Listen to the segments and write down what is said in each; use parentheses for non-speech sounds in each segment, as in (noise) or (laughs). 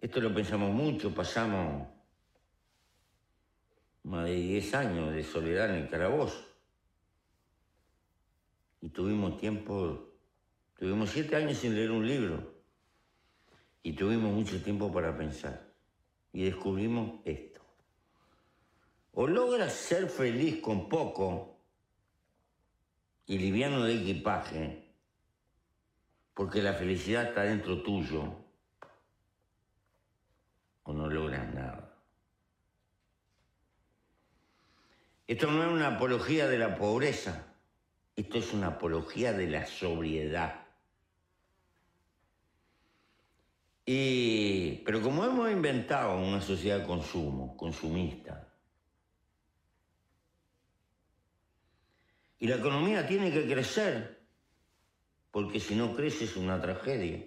Esto lo pensamos mucho, pasamos más de 10 años de soledad en el calabozo. Y tuvimos tiempo, tuvimos 7 años sin leer un libro. Y tuvimos mucho tiempo para pensar. Y descubrimos esto. O logras ser feliz con poco y liviano de equipaje, porque la felicidad está dentro tuyo, o no logras nada. Esto no es una apología de la pobreza, esto es una apología de la sobriedad. Y, pero como hemos inventado una sociedad de consumo, consumista, y la economía tiene que crecer, porque si no crece es una tragedia.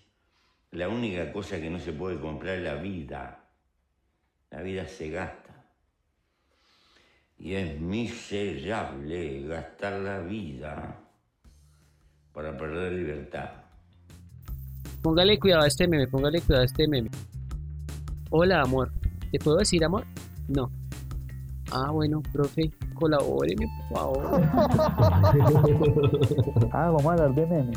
la única cosa que no se puede comprar es la vida. La vida se gasta. Y es miserable gastar la vida para perder libertad. Póngale cuidado a este meme, póngale cuidado a este meme. Hola, amor. ¿Te puedo decir amor? No. Ah, bueno, profe, colabóreme, por favor. (laughs) ah, vamos a hablar de meme.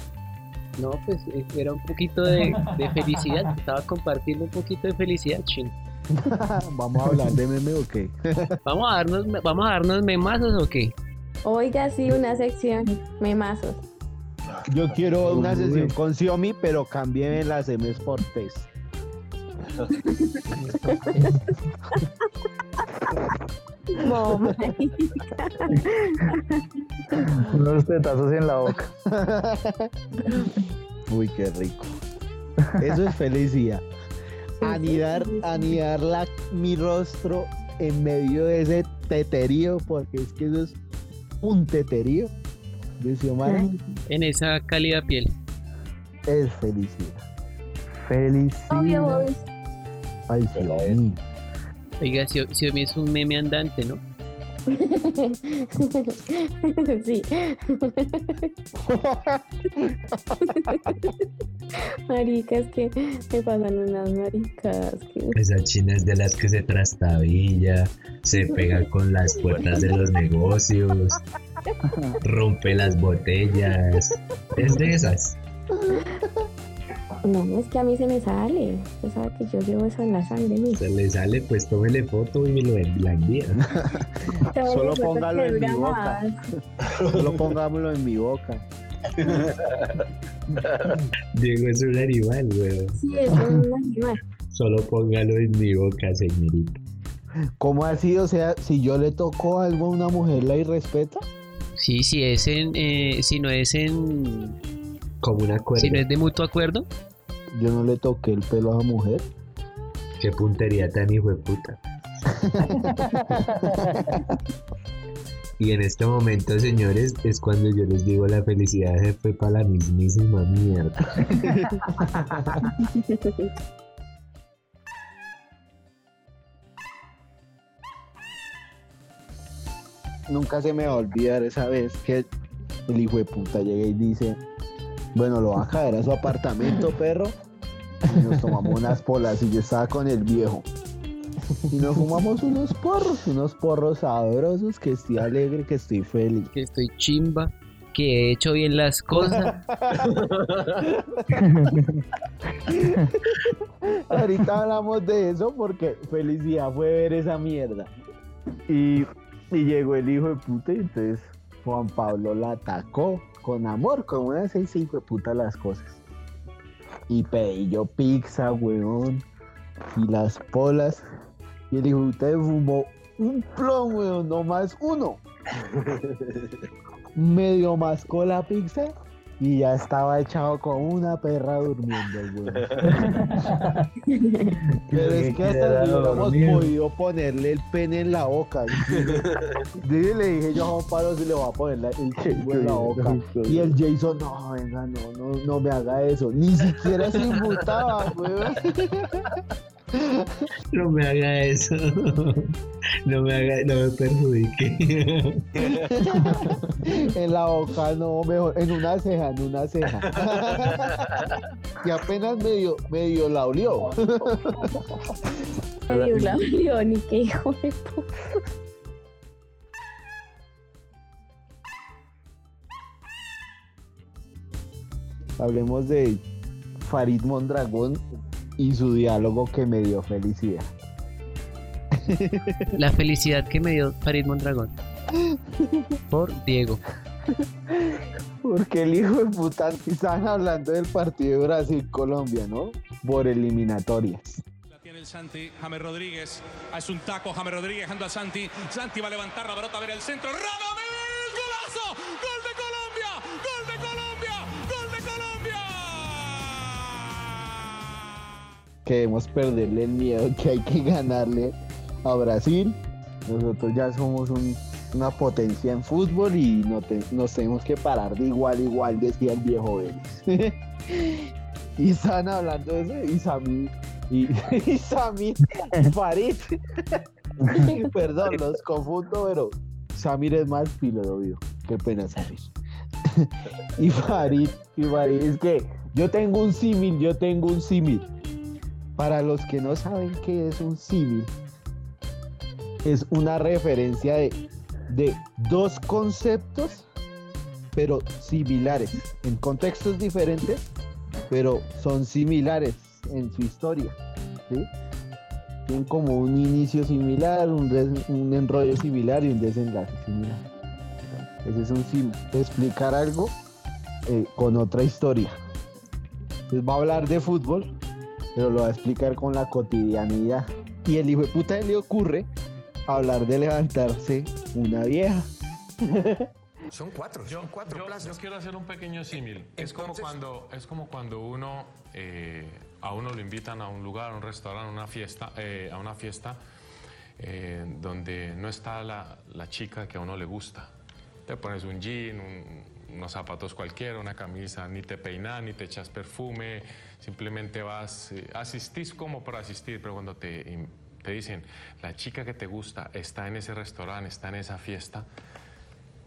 No, pues eh, era un poquito de, de felicidad. (laughs) Estaba compartiendo un poquito de felicidad, chino. (laughs) ¿Vamos a hablar de meme o qué? (laughs) ¿Vamos a darnos, vamos a darnos memazos o qué? Oiga, sí, una sección, memazos. Yo quiero una sesión con Xiaomi, pero cambien las M's por test. Unos (laughs) tetazos en la boca. Uy, qué rico. Eso es felicidad anidar, anidar la, mi rostro en medio de ese teterío, porque es que eso es un teterío de Xiomara. En esa cálida piel. Es felicidad. Felicidad. Ay, Xiomí. Oiga, Xiomí es un meme andante, ¿no? (laughs) sí. (laughs) maricas que me pasan unas maricas. Esa china es de las que se trastabilla, se pega con las puertas de los negocios, rompe las botellas. Es de esas. (laughs) No, es que a mí se me sale. Usted sabe que yo llevo eso en la sangre. Se le sale, pues tómele foto y me lo envía. (laughs) Solo póngalo en mi boca. Solo pongámoslo en mi boca. (laughs) Diego es un animal, weón. Sí, es un animal. Solo póngalo en mi boca, señorita. ¿Cómo así? O sea, si yo le toco algo a una mujer, ¿la irrespeta? Sí, si es en, eh, si no es en... Como un acuerdo. Si no es de mutuo acuerdo, yo no le toqué el pelo a la mujer. Qué puntería tan hijo de puta. (laughs) y en este momento, señores, es cuando yo les digo la felicidad se fue para la mismísima mierda. Nunca se me va a olvidar esa vez que el hijo de puta llega y dice, bueno, lo va a caer a su apartamento, (laughs) perro. Y nos tomamos unas polas y yo estaba con el viejo. Y nos fumamos unos porros, unos porros sabrosos, que estoy alegre, que estoy feliz. Que estoy chimba, que he hecho bien las cosas. (laughs) Ahorita hablamos de eso porque felicidad fue ver esa mierda. Y, y llegó el hijo de puta y entonces Juan Pablo la atacó con amor, como una seis hijo de puta las cosas. Y pedí yo pizza, weón. Y las polas. Y el hijo de puta fumó un plom, weón, no más uno. (laughs) Medio mascó la pizza y ya estaba echado como una perra durmiendo, güey. (laughs) Pero es que hasta le hubiéramos podido ponerle el pene en la boca. (laughs) Dile, le dije yo a Juan Pablo si le voy a poner la- el chingo en la boca. Y el Jason, no, venga, no, no, no me haga eso. Ni siquiera se (laughs) imputaba, güey. (laughs) No me haga eso. (laughs) No me haga, no me perjudique. (laughs) En la boca, no, mejor, en una ceja, en una ceja. Y apenas medio, medio la olió. Medio la olió, ni qué hijo de puta. Hablemos de Farid Mondragón y su diálogo que me dio felicidad. La felicidad que me dio Farid Mondragón. Por Diego. Porque el hijo de puta estaban hablando del partido de Brasil-Colombia, ¿no? Por eliminatorias. La tiene el Santi, James Rodríguez. Es un taco, James Rodríguez dejando a Santi. Santi va a levantar la pelota a ver el centro. ¡Radamés! ¡Golazo! ¡Gol Queremos perderle el miedo que hay que ganarle a Brasil. Nosotros ya somos un- una potencia en fútbol y no te- nos tenemos que parar de igual igual, decía el viejo Vélez. (laughs) y estaban hablando de eso y Samir y, (laughs) y Samir y Farid. (laughs) Perdón, los confundo, pero Samir es más pilo, obvio. Qué pena, Samir. y Farid, y Farid, es que yo tengo un símil, yo tengo un símil. Para los que no saben qué es un símil, es una referencia de, dos conceptos, pero similares, en contextos diferentes, pero son similares en su historia. Tienen como un inicio similar, un, un enrollo similar y un desenlace similar. Ese es un símil. Explicar algo eh, con otra historia. Entonces va a hablar de fútbol, pero lo va a explicar con la cotidianidad. Y el hijo de puta le ocurre hablar de levantarse una vieja. (laughs) Son cuatro, son cuatro Yo, plazas. yo quiero hacer un pequeño símil. Es como cuando es como cuando uno eh, a uno lo invitan a un lugar, a un restaurante, a una fiesta, eh, a una fiesta eh, donde no está la, la chica que a uno le gusta. Te pones un jean, un- unos zapatos cualquiera, una camisa, ni te peinas, ni te echas perfume, simplemente vas, eh, asistís como por asistir, pero cuando te, te dicen la chica que te gusta está en ese restaurante, está en esa fiesta,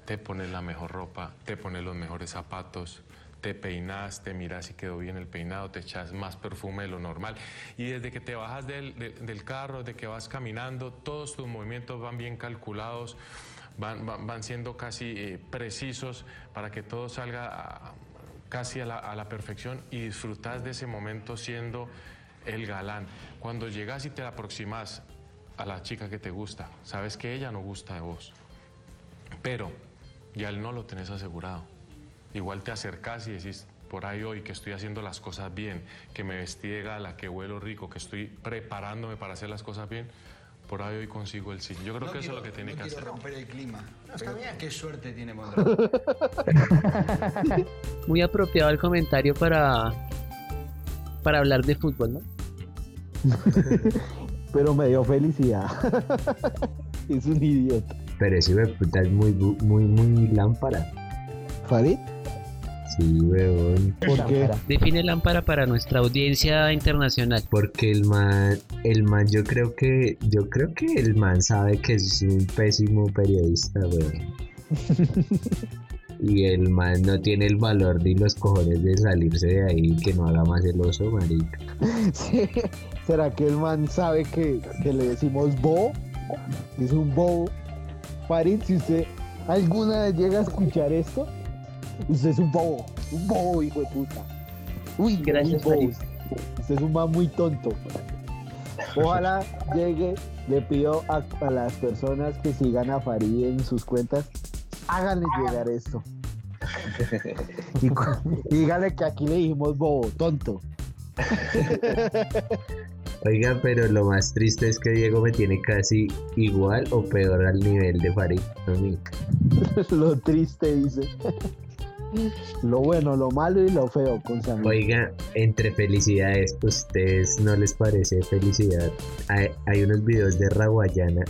te pones la mejor ropa, te pones los mejores zapatos, te peinas, te miras si quedó bien el peinado, te echas más perfume de lo normal. Y desde que te bajas del, de- del carro, de que vas caminando, todos tus movimientos van bien calculados, van, van, siendo casi eh, precisos para que todo salga casi a la, perfección y disfrutas de ese momento siendo el galán. Cuando llegas y te aproximas a la chica que te gusta, sabes que ella no gusta de vos. Pero ya el no lo tenés asegurado. Igual te acercás y decís, por ahí hoy que estoy haciendo las cosas bien, que me vestí de gala, que huelo rico, que estoy preparándome para hacer las cosas bien, por ahí hoy consigo el sí. Yo creo No que eso es lo que tiene no que hacer. romper el clima. Pero qué suerte tiene Mondragón. (laughs) Muy apropiado el comentario para, para hablar de fútbol, ¿no? (laughs) Pero me dio felicidad. (laughs) es un idiota. Pero ese puta es muy, muy, muy lámpara. ¿Farid? Sí, weón. ¿Por qué? Define lámpara para nuestra audiencia internacional. Porque el man, el man, yo creo que, yo creo que el man sabe que es un pésimo periodista, weón. (laughs) Y el man no tiene el valor ni los cojones de salirse de ahí y que no haga más el oso, marica. (laughs) Sí. ¿Será que el man sabe que, que le decimos bobo? Es un bobo. Farid, si usted alguna vez llega a escuchar esto, usted es un bobo. Un bobo, hijo de puta. Uy, Gracias. Farid. Usted es un man muy tonto. Ojalá llegue, le pido a, a las personas que sigan a Farid en sus cuentas, háganle llegar esto. y, y díganle que aquí le dijimos bobo, tonto. Oiga, pero lo más triste es que Diego me tiene casi igual o peor al nivel de Farid. (laughs) Lo triste, dice. Lo bueno, lo malo y lo feo con Samir. Oiga, entre felicidades, ¿ustedes no les parece felicidad? Hay, hay unos videos de Raguayana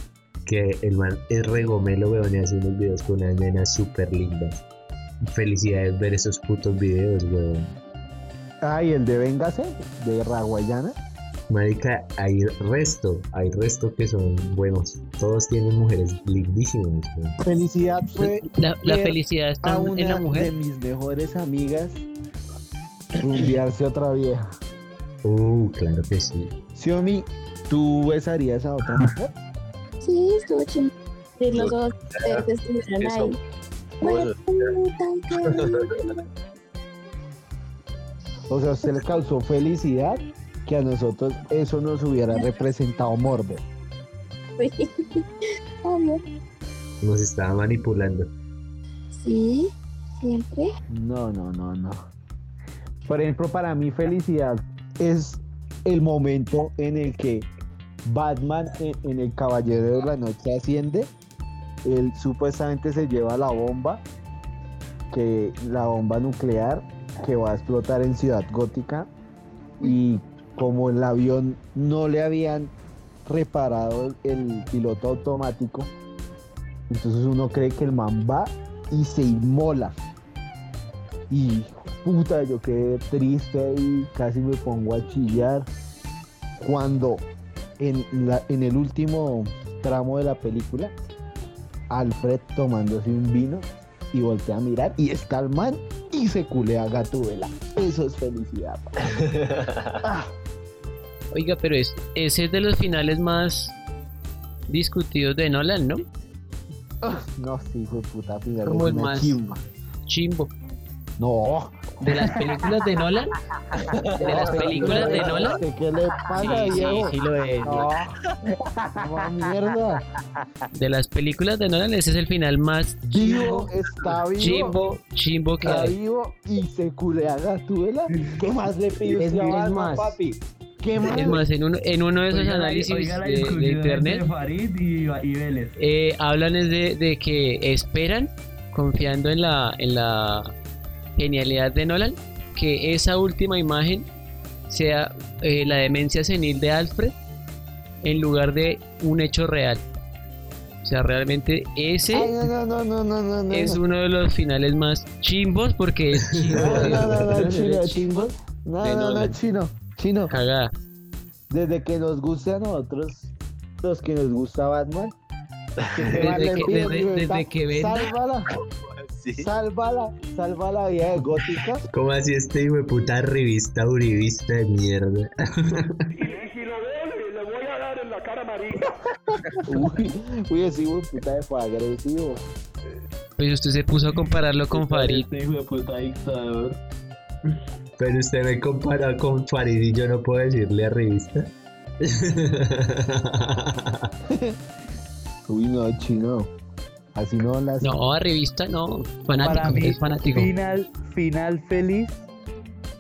que el man es regomelo, weón, y hace unos videos con unas nenas súper lindas. Felicidades ver esos putos videos, weón. Ah, y el de Véngase, de Raguayana. Marica, hay resto, hay resto que son buenos. Todos tienen mujeres lindísimas. Felicidad fue La, felicidad a está en una la de mujer. mis mejores amigas rumbearse otra vieja. Uh, claro que sí. Xiaomi, ¿tú besarías a otra mujer? Sí, estuvo chido. Y los dos ustedes estuvieran eso- ahí. Bueno. (laughs) O sea, usted le causó felicidad que a nosotros eso nos hubiera representado morbo. Sí. Obvio. Nos estaba manipulando. Sí, siempre. No, no, no, no. Por ejemplo, para mí felicidad es el momento en el que Batman en, en el Caballero de la Noche asciende. Él supuestamente se lleva la bomba, que la bomba nuclear que va a explotar en Ciudad Gótica y como el avión no le habían reparado el piloto automático, entonces uno cree que el man va y se inmola. Y puta, yo quedé triste y casi me pongo a chillar. Cuando en, la, en el último tramo de la película, Alfred tomándose un vino y voltea a mirar y está el man y se culea a Gatúbela. Eso es felicidad. (laughs) Ah, Oiga, pero es, ese es de los finales más discutidos de Nolan, ¿no? no, sí, fue puta final. Como el más- chimba. Chimbo. No. De las películas de Nolan. De las películas de Nolan. ¿Qué le pasa, Sí, sí, sí lo es. No, no, mierda. De las películas de Nolan, ese es el final más Vivo, está vivo. chimbo, chimbo que Está hay. vivo y se culea a Gatúbela. ¿Qué más le pido Es- más. papi? ¿Qué más? Es más, en uno, en uno de esos Oiga análisis oiga de, internet entre Farid y, y Vélez. eh, hablan es de, de que esperan, confiando en la, en la genialidad de Nolan, que esa última imagen sea eh, la demencia senil de Alfred en lugar de un hecho real. O sea, realmente ese Ay, no, no, no, es uno de los finales más chimbos porque es. (laughs) (laughs) No, no, no, chino. Chino. Cagada. Desde que nos guste a nosotros, los que nos gusta Batman. ¿qué más (laughs) Desde le que- desde- desde ta- que venda. (laughs) Sálvala. Sálvala. Salva la vida de Gótica. ¿Cómo así este hijo de puta revista uribista de mierda? Uy, uy, ese hijo de puta de fue agresivo. Pues usted se puso a compararlo con Farid. Este hijo de puta dictador. Pero usted me compara con Farid y yo no puedo decirle a revista. Uy, no, chino. Así no las. No, a revista no. Fanático, Para mí, es fanático. Final, final feliz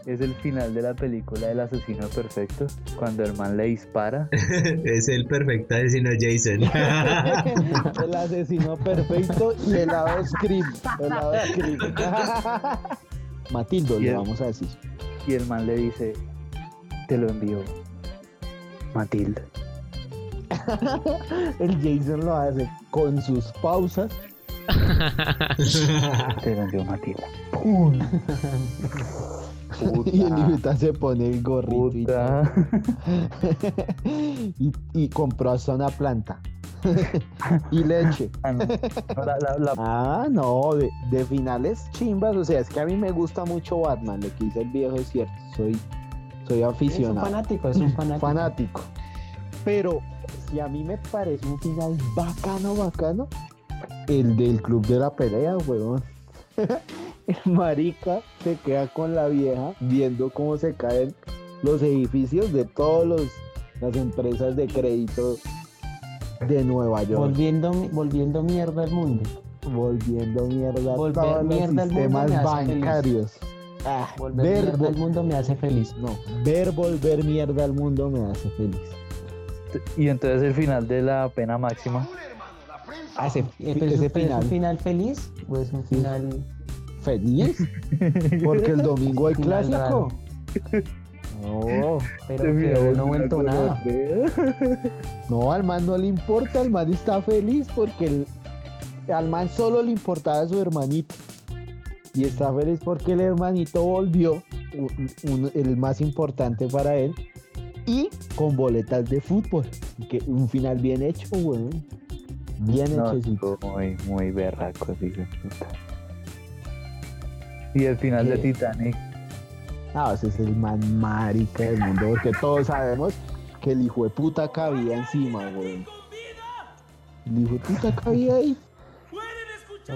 es el final de la película del asesino perfecto, cuando el man le dispara. (laughs) es el perfecto asesino Jason. (laughs) el asesino perfecto y el lado Scream. El lado Scream. (laughs) Matildo, le vamos a decir. Y el man le dice, te lo envío, Matilda. (laughs) El Jason lo hace con sus pausas. (laughs) Te lo envío, Matilda. Y el invita se pone el gorrito y, todo. (laughs) y, y compró hasta una planta. Y leche. (laughs) Ah, no. La- la- la- Ah, no, de, de finales chimbas. O sea, es que a mí me gusta mucho Batman. Lo que dice el viejo es cierto. Soy, soy aficionado. fanático, es un (laughs) fanático. fanático. Pero si a mí me parece un final bacano, bacano, el del club de la pelea, weón. (laughs) El marica se queda con la vieja viendo cómo se caen los edificios de todas las empresas de crédito de Nueva York. Volviendo, volviendo mierda al mundo. Volviendo mierda a todos mierda al los mundo sistemas bancarios. Ah, Volver ver, mierda al mundo me hace feliz. no, ver volver mierda al mundo me hace feliz. Y entonces el final de la pena máxima. Ah, ese, ¿es un- pero ¿Es final. un final feliz o es un final feliz. (laughs) Porque el domingo hay clásico. (laughs) No, Pero que no nada. no, al man no le importa, al man está feliz porque el- al man solo le importaba su hermanito. Y está feliz porque el hermanito volvió, un- un- el más importante para él, y con boletas de fútbol. Que un final bien hecho, weón. Bien No, hecho, muy, muy berraco, de puta. Y el final de. Titanic. Ah, ese es el más marica del mundo, porque todos sabemos que el hijo de puta cabía encima, weón. El hijo de puta cabía ahí.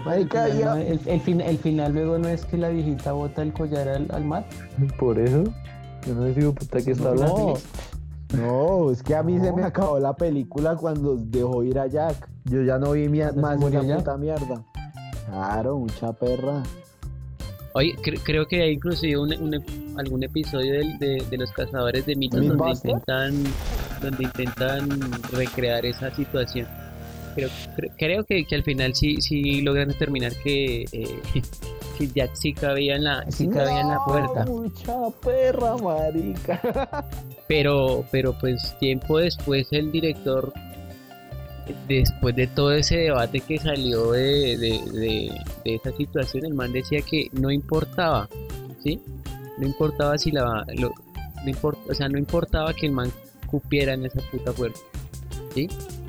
Marica, El, el- el fin- el final luego no es que la viejita bota el collar al, al mar. Por eso, yo no digo puta que está hablando. No, es que a mí se me acabó la película cuando dejó ir a Jack. Yo ya no vi mi- ¿Cuándo se más Jack? puta mierda. Claro, mucha perra. Oye, cre- creo que hay inclusive un, un- algún episodio de, de los cazadores de mitos donde intentan, donde intentan recrear esa situación. Creo, cre- creo que, que al final sí, sí logran determinar que, eh, (laughs) que Jack sí cabía en la, sí cabía en la puerta. Mucha perra, marica. (laughs) Pero, pero pues tiempo después el director, después de todo ese debate que salió de, de- esa situación, el man decía que no importaba, ¿sí? No importaba si la, lo- no import- o sea, no importaba que el man cupiera en esa puta puerta, ¿sí?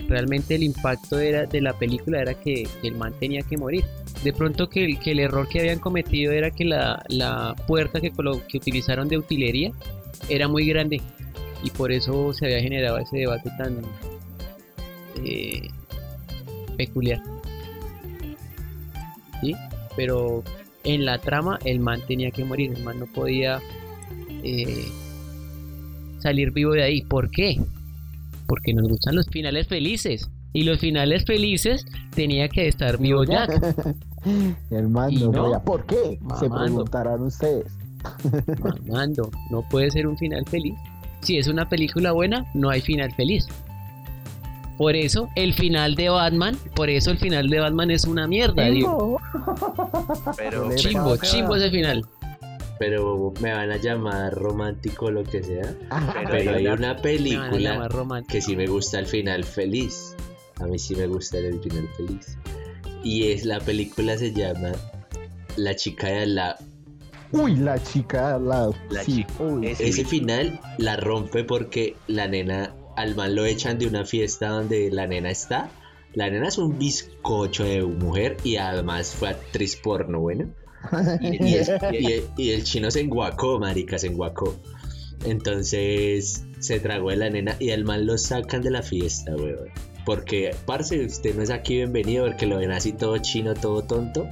Realmente el impacto era, de la película era que, el man tenía que morir. De pronto que el, que el error que habían cometido era que la, la puerta que, que utilizaron de utilería era muy grande y por eso se había generado ese debate tan eh, peculiar. ¿Sí? Pero en la trama el man tenía que morir, el man no podía eh, salir vivo de ahí. ¿Por qué? Porque nos gustan los finales felices. Y los finales felices tenía que estar vivo (laughs) Jack. Hermano, Y no, ¿por qué? Se preguntarán ustedes. Mamando, no puede ser un final feliz. Si es una película buena, no hay final feliz. Por eso el final de Batman, por eso el final de Batman es una mierda, digo. Pero, Chimbo, chimbo ese final. pero me van a llamar romántico lo que sea. Pero Pero hay una Me van a película llamar romántico. que sí me gusta el final feliz. A mí sí me gusta el final feliz. Y es la película se llama La chica de al lado. Uy, la chica de al lado. La sí. chica- Uy, Ese final la rompe porque la nena al man lo echan de una fiesta donde la nena está. La nena es un bizcocho de mujer y además fue actriz porno, bueno. Y, el, chino se enguacó, marica, se enguacó. Entonces se tragó de la nena y al man lo sacan de la fiesta, weón. Porque, parce, usted no es aquí bienvenido porque lo ven así todo chino, todo tonto.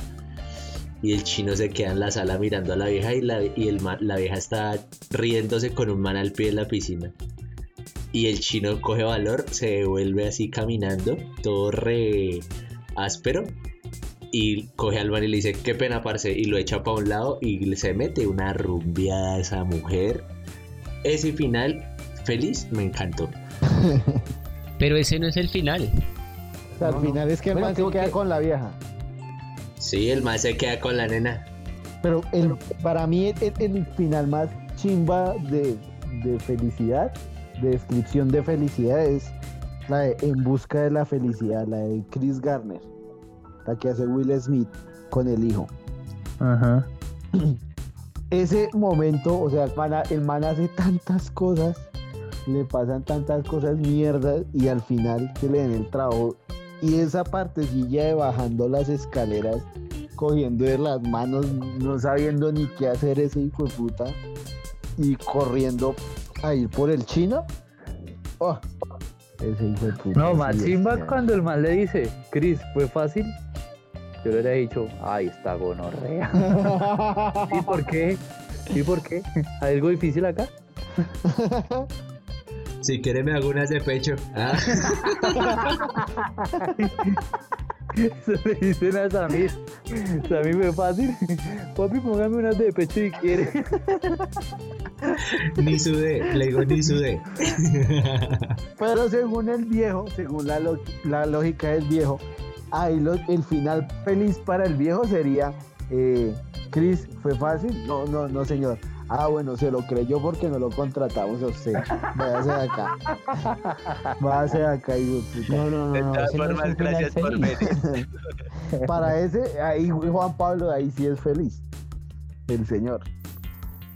Y el chino se queda en la sala mirando a la vieja y la, y el la vieja está riéndose con un man al pie de la piscina. Y el chino coge valor, se devuelve así caminando, todo re áspero. Y coge al man y le dice, qué pena, parce. Y lo echa para un lado y se mete una rumbiada a esa mujer. Ese final feliz me encantó. (laughs) Pero ese no es el final. O sea, al No, no. final es que el Bueno, man se queda que- con la vieja. Sí, el man se queda con la nena. Pero el, para mí el, el final más chimba de, de felicidad, descripción de felicidad es la de En busca de la felicidad, la de Chris Garner, la que hace Will Smith con el hijo. Ajá. (clears throat) Ese momento, o sea, el man, el man hace tantas cosas, le pasan tantas cosas mierdas y al final que le den el trabajo. Y esa partecilla de bajando las escaleras, cogiendo de las manos, no sabiendo ni qué hacer ese hijo de puta, y corriendo a ir por el chino. Oh, ese hijo de puta. No, más es chimba genial. cuando el man le dice, Chris, ¿fue fácil? Yo le hubiera dicho, ay, está gonorrea. (laughs) ¿Y por qué? ¿Y por qué? ¿Hay algo difícil acá? Si quiere me hago unas de pecho. Ah. (laughs) Eso le dicen a Samir. Samir fue fácil. Papi, póngame unas de pecho si quiere. ni sudé, le digo ni sudé. Pero según el viejo, según la, la lógica del viejo, ahí lo- el final feliz para el viejo sería eh, Cris, ¿fue fácil? No, no, no, señor. Ah, bueno, se lo creyó porque no lo contratamos a usted. Váyase de acá. Váyase de acá, hijo de puta. No, no, no. De no, todas ese no es formas, un final gracias por feliz. venir. (laughs) Para ese, ahí Juan Pablo, ahí sí es feliz. El señor.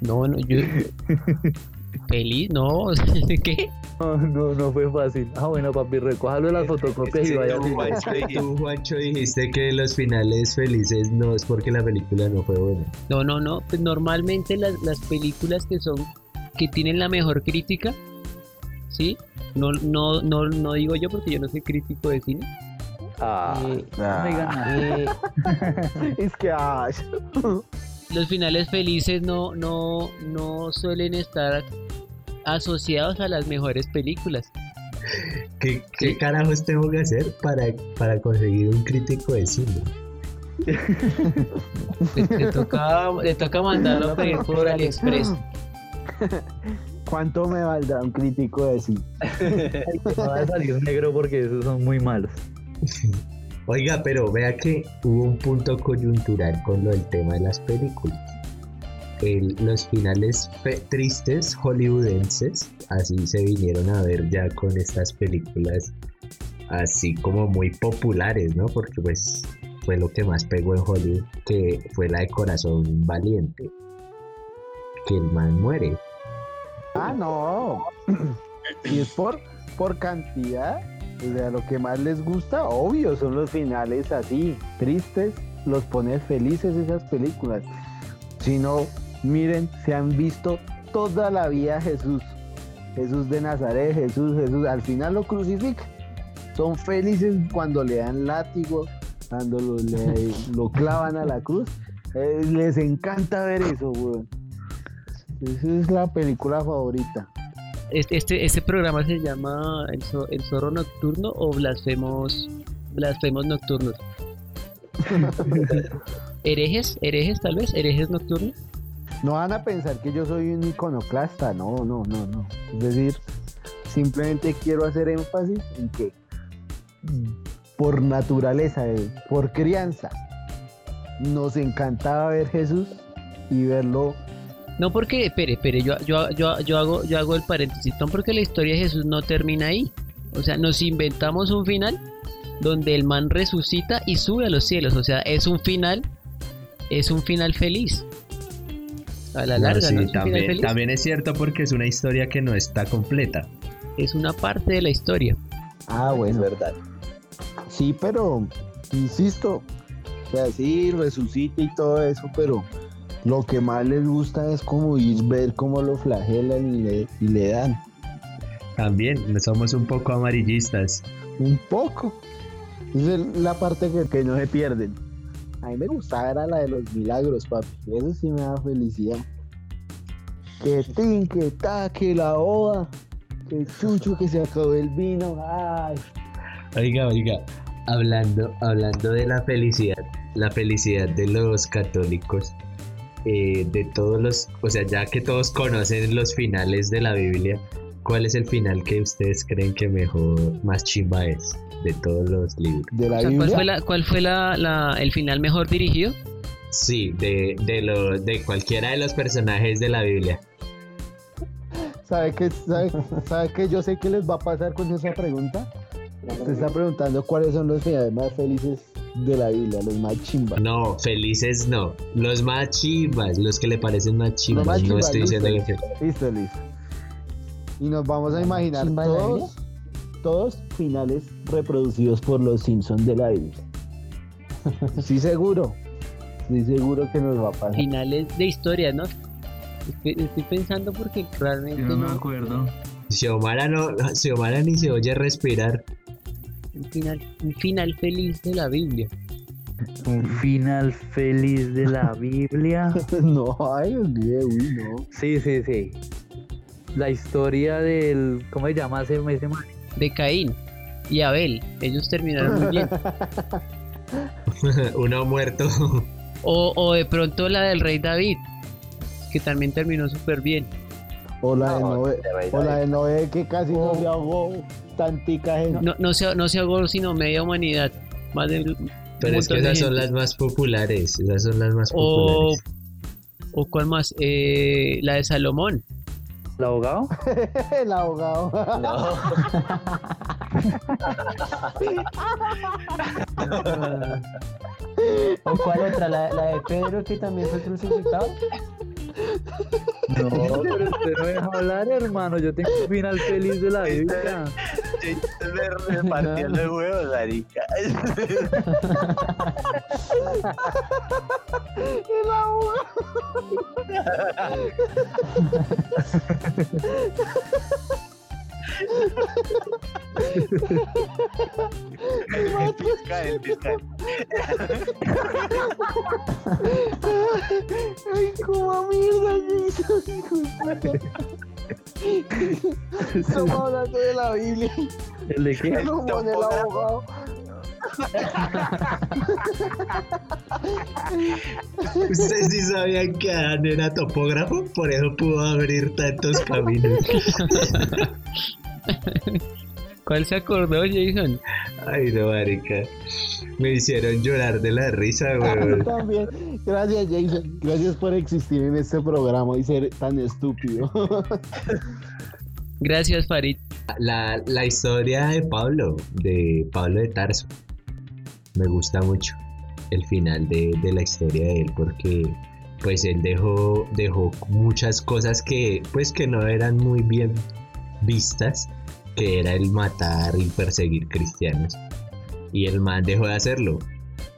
No, no, yo. (laughs) Feliz, no. (laughs) ¿Qué? No, no, no fue fácil. Ah, bueno, papi, recójalo de las fotocopias y Sí, vaya. tú, Juancho, (laughs) tú, Juancho, dijiste que los finales felices no es porque la película no fue buena. No, no, no. Pues normalmente las, las películas que son. que tienen la mejor crítica. ¿Sí? No, no, no, no digo yo porque yo no soy crítico de cine. Ah, Eh, nada. eh, (laughs) Es que, ay, los finales felices no, no, no suelen estar asociados a las mejores películas. ¿Qué, qué carajos tengo que hacer para, para conseguir un crítico de cine? Te toca, toca mandarlo a pedir por AliExpress. (laughs) ¿cuánto me valdrá un crítico de sí? (laughs) No va a salir negro porque esos son muy malos. Oiga, pero vea que hubo un punto coyuntural con lo del tema de las películas. Los finales tristes hollywoodenses, así se vinieron a ver ya con estas películas así como muy populares, ¿no? Porque pues fue lo que más pegó en Hollywood, que fue la de Corazón Valiente. Que el man muere. Ah, no. (clears throat) Y es por, por cantidad. O sea, lo que más les gusta, obvio, son los finales así, tristes, los pones felices esas películas. Si no, miren, se han visto toda la vida Jesús. Jesús de Nazaret, Jesús, Jesús, al final lo crucifican. Son felices cuando le dan látigo, cuando lo, le- (laughs) lo clavan a la cruz. Eh, les encanta ver eso, weón. Esa es la película favorita. Este, este, este programa se llama el Zorro Nocturno o Blasfemos, Blasfemos Nocturnos. (laughs) (laughs) ¿Herejes? ¿Herejes tal vez? ¿Herejes nocturnos? No van a pensar que yo soy un iconoclasta, no, no, no, no. Es decir, simplemente quiero hacer énfasis en que por naturaleza, eh, por crianza, nos encantaba ver Jesús y verlo. No porque, espere, espere, yo, yo, yo, yo, hago, yo hago el paréntesis, porque la historia de Jesús no termina ahí. O sea, nos inventamos un final donde el man resucita y sube a los cielos. O sea, es un final, es un final feliz. A la larga, sí, ¿no? Es un final también, feliz. también es cierto porque es una historia que no está completa. Es una parte de la historia. Ah, bueno. verdad. Sí, pero, insisto, o sea, sí, resucita y todo eso, pero lo que más les gusta es como ir ver cómo lo flagelan y le, y le dan. También somos un poco amarillistas. Un poco. Esa es la parte que, que no se pierden. A mí me gustaba era la de los milagros, papi. Eso sí me da felicidad. Que tin, que ta, que la oda, que chucho, que se acabó el vino. Ay, Oiga, oiga, hablando, hablando de la felicidad, la felicidad de los católicos, eh, de todos los, o sea, ya que todos conocen los finales de la Biblia, ¿cuál es el final que ustedes creen que mejor, más chimba es de todos los libros? de la O sea, ¿Cuál fue, la, cuál fue la, la- el final mejor dirigido? Sí, de, de, lo, de cualquiera de los personajes de la Biblia. ¿Sabe qué, sabe, sabe qué yo sé que les va a pasar con esa pregunta? Te está preguntando cuáles son los finales más felices de la Biblia, los más chimbas. No, felices no, los más chimbas, los que le parecen más chimbas, más no estoy diciendo listo. que... Listo, listo. Y nos vamos a imaginar ¿Chimba de la todos, todos finales reproducidos por los Simpsons de la Biblia. (laughs) Sí, seguro. Sí, seguro que nos va a pasar. Finales de historia, ¿no? Estoy, estoy pensando porque realmente Yo no me no, acuerdo. Xiomara, no, Xiomara ni se oye respirar. un final, un final feliz de la Biblia. Un final feliz de la Biblia. (laughs) no, ay, olvidé, uy, no. Sí, sí, sí. La historia del. ¿Cómo se llama ese, ese man? De Caín y Abel. Ellos terminaron muy bien. (laughs) Uno muerto. O, o de pronto la del rey David, que también terminó súper bien. O la de No, Noé, de o la de Noé que casi no se ahogó tantica gente. No, no, se, no se ahogó sino media humanidad. Más de Pero es que esas son las más populares. Esas son las más O, populares. o cuál más, Eh, la de Salomón. ¿El abogado? (laughs) El abogado. (laughs) ¿O cuál otra? ¿La, la de Pedro que también fue crucificado? No, pero usted no deja hablar, hermano. Yo tengo un final feliz de la Biblia. Me repartió los huevos, marica. El abogado. (laughs) El fiscal, el fiscal. Ay, como mierda, Jason, hijo de. Estamos hablando de la Biblia. ¿El de qué? El abogado. Ustedes sí sabían que Adán era topógrafo, por eso pudo abrir tantos caminos. ¿Cuál se acordó, Jason? Ay, no, marica. Me hicieron llorar de la risa, Yo weón. también. Gracias, Jason. Gracias por existir en este programa y ser tan estúpido. Gracias, Farid. La, la historia de Pablo, de Pablo de Tarso, me gusta mucho el final de, de la historia de él porque pues él dejó, dejó muchas cosas que pues que no eran muy bien vistas, que era el matar y perseguir cristianos. Y el man dejó de hacerlo.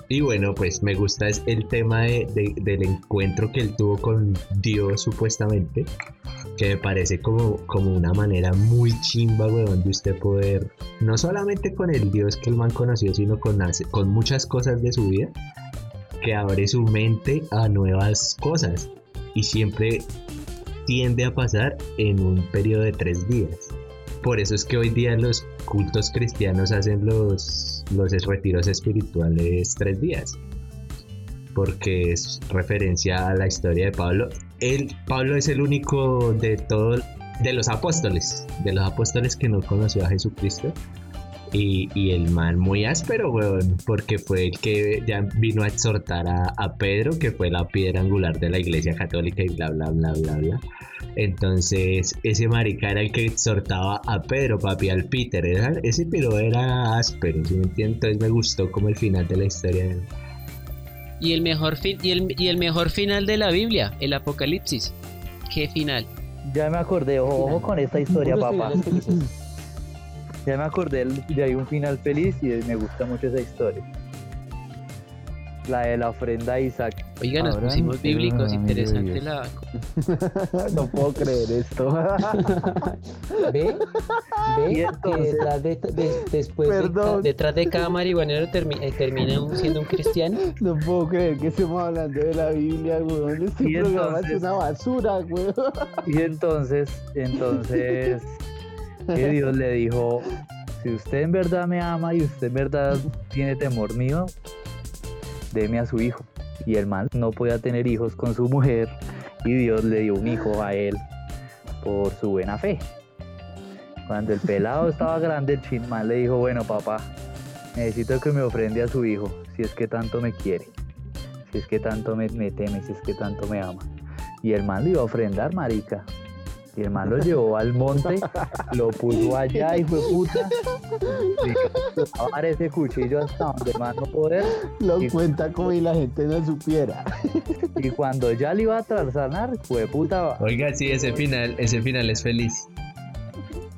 Y bueno, pues me gusta el tema de- de- del encuentro que él tuvo con Dios supuestamente que me parece como, como una manera muy chimba, weón, de usted poder, no solamente con el Dios que el man conoció, sino con, con muchas cosas de su vida, que abre su mente a nuevas cosas. Y siempre tiende a pasar en un periodo de tres días. Por eso es que hoy día los cultos cristianos hacen los, los retiros espirituales tres días porque es referencia a la historia de Pablo. Él, Pablo es el único de todos, de los apóstoles, de los apóstoles que no conoció a Jesucristo. Y, y el man muy áspero, weón, porque fue el que ya vino a exhortar a, a Pedro, que fue la piedra angular de la iglesia católica y bla, bla, bla, bla, bla. Entonces, ese marica era el que exhortaba a Pedro, papi, al Peter. Ese pero era áspero, ¿sí me entiendes? Entonces me gustó como el final de la historia de. Y el mejor fin y el, y el mejor final de la Biblia, el Apocalipsis. ¿Qué final? Ya me acordé, ojo, ojo con esta historia, papá. (laughs) Ya me acordé de ahí un final feliz y me gusta mucho esa historia. La de la ofrenda a Isaac. Oiga, nos Abraham, pusimos bíblicos, de interesante la... (laughs) no puedo creer esto. (laughs) ¿Ve? ¿Ve? Entonces- detrás de, de- después de, detrás de cada marihuanero termi- eh, termina un- siendo un cristiano. No puedo creer que estemos hablando de la Biblia, weón. Este Y programa es una basura, weón. Y entonces, entonces, que Dios le dijo, si usted en verdad me ama y usted en verdad tiene temor mío, deme a su hijo. Y el man no podía tener hijos con su mujer y Dios le dio un hijo a él por su buena fe. Cuando el pelado (laughs) estaba grande, el chinman le dijo, bueno papá, necesito que me ofrende a su hijo, si es que tanto me quiere, si es que tanto me, me teme, si es que tanto me ama. Y el man lo iba a ofrendar, marica. Y el man lo llevó al monte, lo puso allá y fue puta. Y ahora ese cuchillo hasta donde man no poder. Lo Y- cuenta como si la gente no supiera. (laughs) Y cuando ya le iba a traszanar, fue puta. Oiga, sí, ese final, ese final es feliz.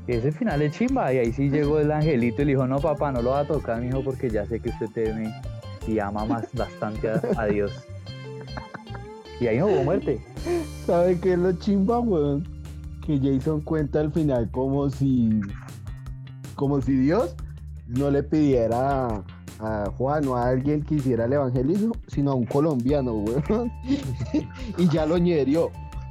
Ese final es chimba. Y ahí sí llegó el angelito y le dijo, no papá, no lo va a tocar, mijo, porque ya sé que usted teme y ama más bastante a, a Dios. Y ahí no hubo muerte. ¿Sabe qué es lo chimba, weón? Que Jason cuenta al final como si. Como si Dios no le pidiera a, Juan o a alguien que hiciera el evangelismo, sino a un colombiano, weón. (laughs) y ya lo ñerió.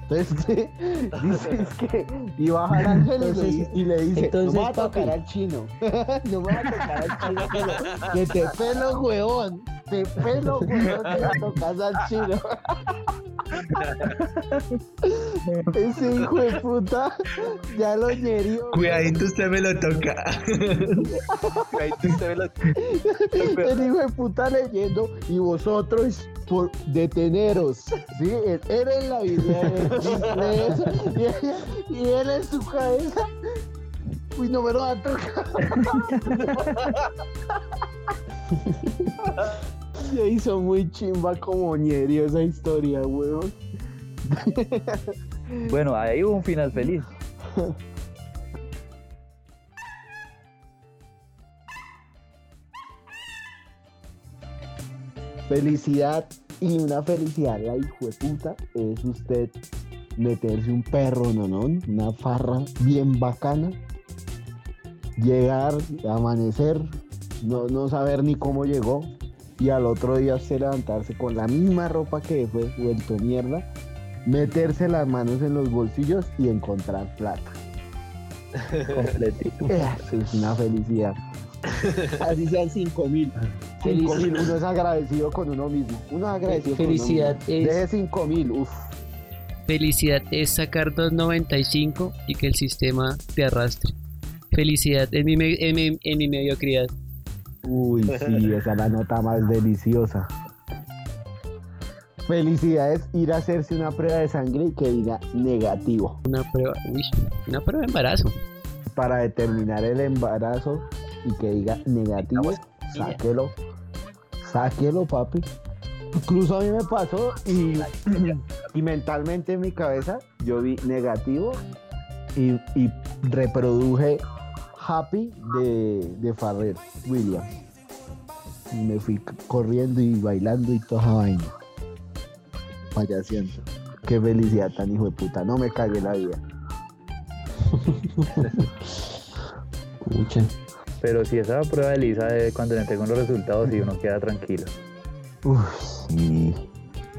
Entonces, (laughs) dice es que iba a bajar ángel y, Entonces- y le dice, entonces, no me va a tocar papi. al chino. (laughs) no me va a tocar al chino, que te pelo, weón. Este pelo, weón, que le tocas al chino. (laughs) Ese hijo de puta ya lo ñerió. Cuidadito, usted me lo toca. (laughs) Cuidadito, usted me lo El hijo de puta leyendo y vosotros por deteneros. Sí, él, él en la vida lee eso, y, y él en su cabeza. Uy, no me lo va a tocar. (laughs) Se hizo muy chimba como ñerio esa historia, weón. Bueno, ahí hubo un final feliz. Felicidad y una felicidad, la hijo de puta, es usted meterse un perro, no, no, una farra bien bacana, llegar, amanecer, no, no saber ni cómo llegó, y al otro día usted levantarse con la misma ropa que fue vuelto mierda, meterse las manos en los bolsillos y encontrar plata. (laughs) Completito. Eso es una felicidad. Así sean cinco mil. Cinco mil, uno es agradecido con uno mismo. Uno es agradecido Felicidad con uno mismo. es- Deje cinco mil, uff. Felicidad es sacar 2.95 y que el sistema te arrastre. Felicidad en mi, en mi, en mi mediocridad. Uy, (laughs) sí, esa es la nota más deliciosa. Felicidad es ir a hacerse una prueba de sangre y que diga negativo. Una prueba, uy, una prueba de embarazo. Para determinar el embarazo y que diga negativo, sáquelo. Sáquelo, papi. Incluso a mí me pasó y, (clears throat) y mentalmente en mi cabeza yo vi negativo y, y reproduje Happy de, de Farrer Williams. Y me fui corriendo y bailando y toda esa vaina. Payaseando. Qué felicidad tan hijo de puta. No me cagué la vida. (laughs) Pero si esa prueba de Lisa de cuando le entregó los resultados y uno queda tranquilo.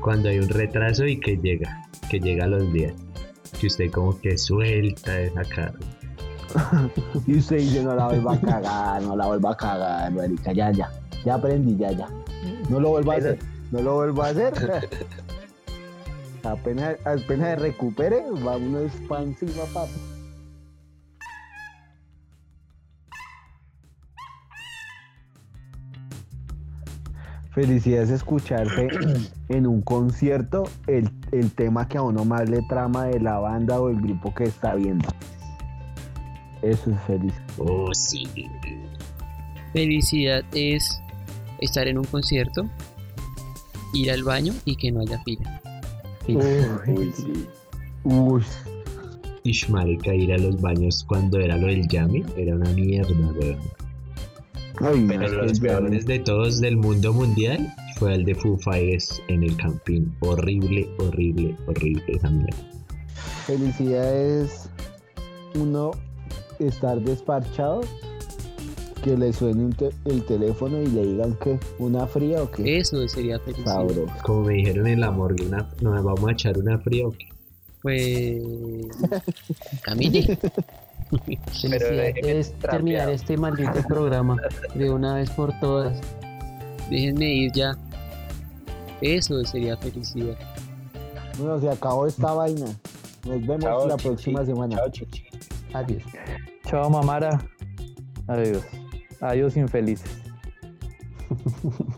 Cuando hay un retraso y que llega, que llega a los días. Que usted como que suelta esa cara. Y usted dice, no la vuelva a cagar, no la vuelva a cagar, marica, ya, ya. Ya aprendí, ya, ya. No lo vuelva a hacer, no lo vuelva a hacer. (laughs) apenas, apenas recupere, vámonos para encima, papi. Felicidad es escucharse (clears throat) en un concierto el, el tema que a uno más le trama de la banda o el grupo que está viendo. Eso es feliz. Oh, sí. Felicidad es estar en un concierto, ir al baño y que no haya fila. Uy, sí. Uy. Ish, marica, ir a los baños cuando era lo del Yami era una mierda, weón. Ay, Pero los peores de todos del mundo mundial fue el de Foo Fighters en el Campín. Horrible, horrible, horrible mierda. Felicidad es uno estar desparchado, que le suene un te- el teléfono y le digan que una fría o que Eso sería felicidad. Como me dijeron en la morgue, una, nos vamos a echar una fría o qué? Pues. (laughs) Camille. Felicidad es terminar este maldito programa de una vez por todas. Déjenme ir ya. Eso sería felicidad. Bueno, se acabó esta vaina. Nos vemos Chao, la chichi. próxima semana. Chao, chichi. Adiós. Chao, mamara. Adiós. Adiós, infelices. (laughs)